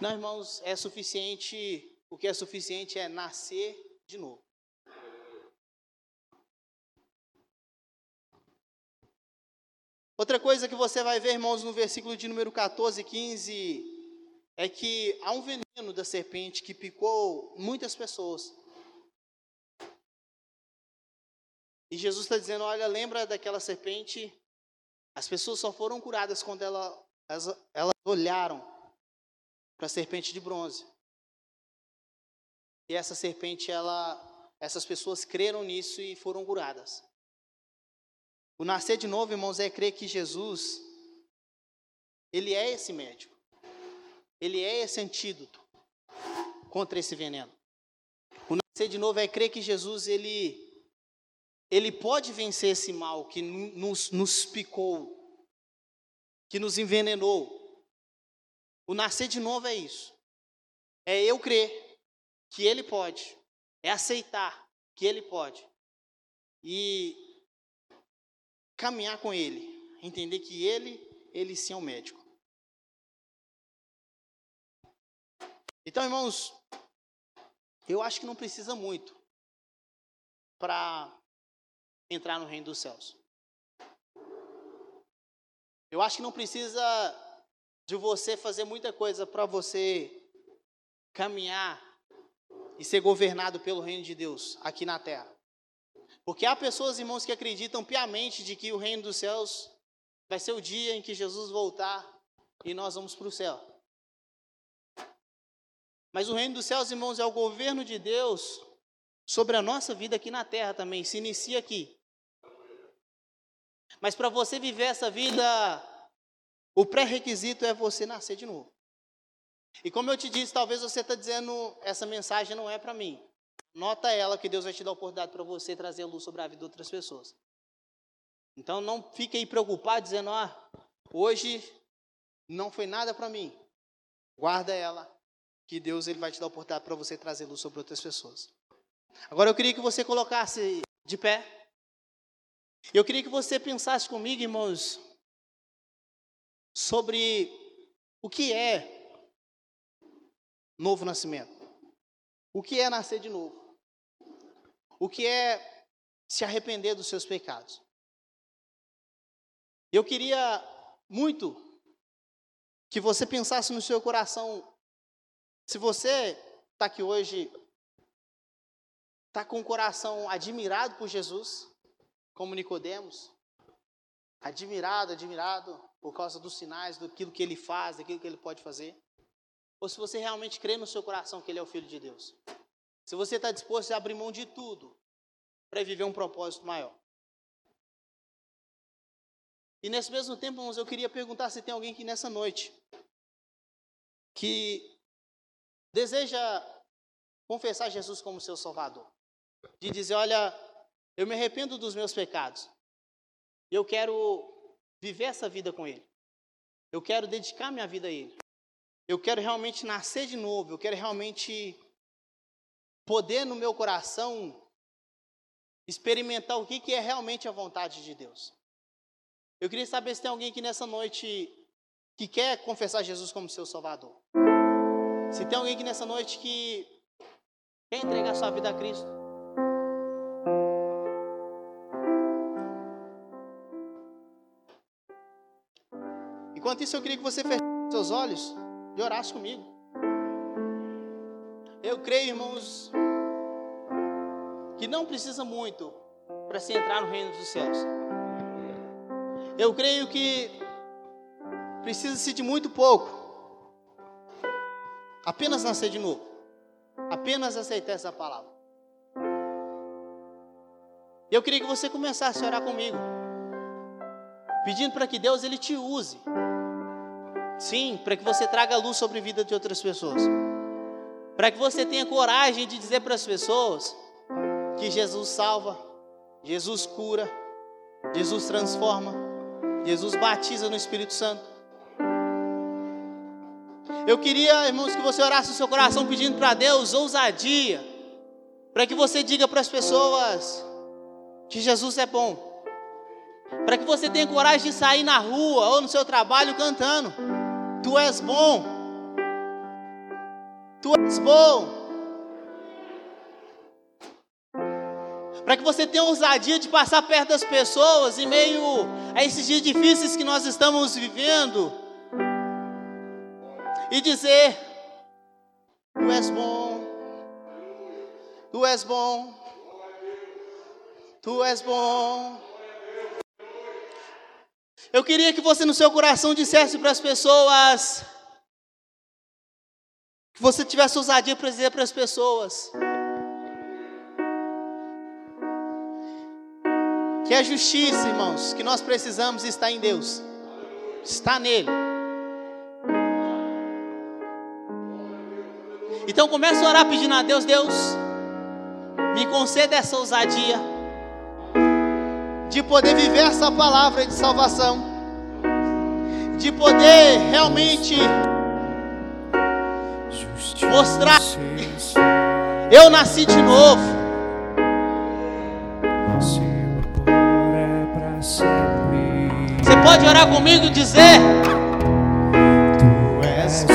S1: Não, irmãos, é suficiente. O que é suficiente é nascer de novo. Outra coisa que você vai ver, irmãos, no versículo de número 14 e 15, é que há um veneno da serpente que picou muitas pessoas. E Jesus está dizendo: olha, lembra daquela serpente? As pessoas só foram curadas quando ela, elas, elas olharam para a serpente de bronze. E essa serpente, ela, essas pessoas creram nisso e foram curadas. O nascer de novo, irmãos, é crer que Jesus, Ele é esse médico. Ele é esse antídoto contra esse veneno. O nascer de novo é crer que Jesus, Ele, ele pode vencer esse mal que nos, nos picou, que nos envenenou. O nascer de novo é isso. É eu crer que Ele pode. É aceitar que Ele pode. E caminhar com Ele, entender que Ele, Ele sim é o médico. Então, irmãos, eu acho que não precisa muito para entrar no reino dos céus. Eu acho que não precisa de você fazer muita coisa para você caminhar e ser governado pelo reino de Deus aqui na terra. Porque há pessoas, irmãos, que acreditam piamente de que o reino dos céus vai ser o dia em que Jesus voltar e nós vamos para o céu. Mas o reino dos céus, irmãos, é o governo de Deus sobre a nossa vida aqui na terra também, se inicia aqui. Mas para você viver essa vida, o pré-requisito é você nascer de novo. E como eu te disse, talvez você está dizendo, essa mensagem não é para mim. Nota ela que Deus vai te dar a oportunidade para você trazer luz sobre a vida de outras pessoas. Então não fique aí preocupado dizendo, ah, hoje não foi nada para mim. Guarda ela, que Deus ele vai te dar a oportunidade para você trazer luz sobre outras pessoas. Agora eu queria que você colocasse de pé. Eu queria que você pensasse comigo, irmãos, sobre o que é novo nascimento. O que é nascer de novo? o que é se arrepender dos seus pecados. Eu queria muito que você pensasse no seu coração, se você está aqui hoje, está com o coração admirado por Jesus, como Nicodemos, admirado, admirado por causa dos sinais, do que ele faz, daquilo que ele pode fazer, ou se você realmente crê no seu coração que ele é o Filho de Deus. Se você está disposto a abrir mão de tudo para viver um propósito maior. E nesse mesmo tempo, irmãos, eu queria perguntar se tem alguém aqui nessa noite que deseja confessar Jesus como seu Salvador. De dizer, olha, eu me arrependo dos meus pecados. Eu quero viver essa vida com Ele. Eu quero dedicar minha vida a Ele. Eu quero realmente nascer de novo. Eu quero realmente poder no meu coração experimentar o que é realmente a vontade de Deus. Eu queria saber se tem alguém aqui nessa noite que quer confessar Jesus como seu Salvador. Se tem alguém aqui nessa noite que quer entregar sua vida a Cristo. Enquanto isso, eu queria que você fechasse seus olhos e orasse comigo. Eu creio, irmãos, que não precisa muito para se entrar no reino dos céus. Eu creio que precisa-se de muito pouco. Apenas nascer de novo. Apenas aceitar essa palavra. Eu queria que você começasse a orar comigo. Pedindo para que Deus ele te use. Sim, para que você traga luz sobre a vida de outras pessoas. Para que você tenha coragem de dizer para as pessoas que Jesus salva, Jesus cura, Jesus transforma, Jesus batiza no Espírito Santo. Eu queria, irmãos, que você orasse no seu coração pedindo para Deus ousadia, para que você diga para as pessoas que Jesus é bom. Para que você tenha coragem de sair na rua ou no seu trabalho cantando: Tu és bom. Tu és bom. Para que você tenha ousadia de passar perto das pessoas em meio a esses dias difíceis que nós estamos vivendo e dizer: Tu és bom, Tu és bom, Tu és bom. Eu queria que você no seu coração dissesse para as pessoas, que você tivesse ousadia para dizer para as pessoas, que a justiça, irmãos, que nós precisamos está em Deus, está nele. Então comece a orar pedindo a Deus, Deus, me conceda essa ousadia de poder viver essa palavra de salvação, de poder realmente mostrar eu nasci de novo. Você pode orar comigo e dizer: Tu és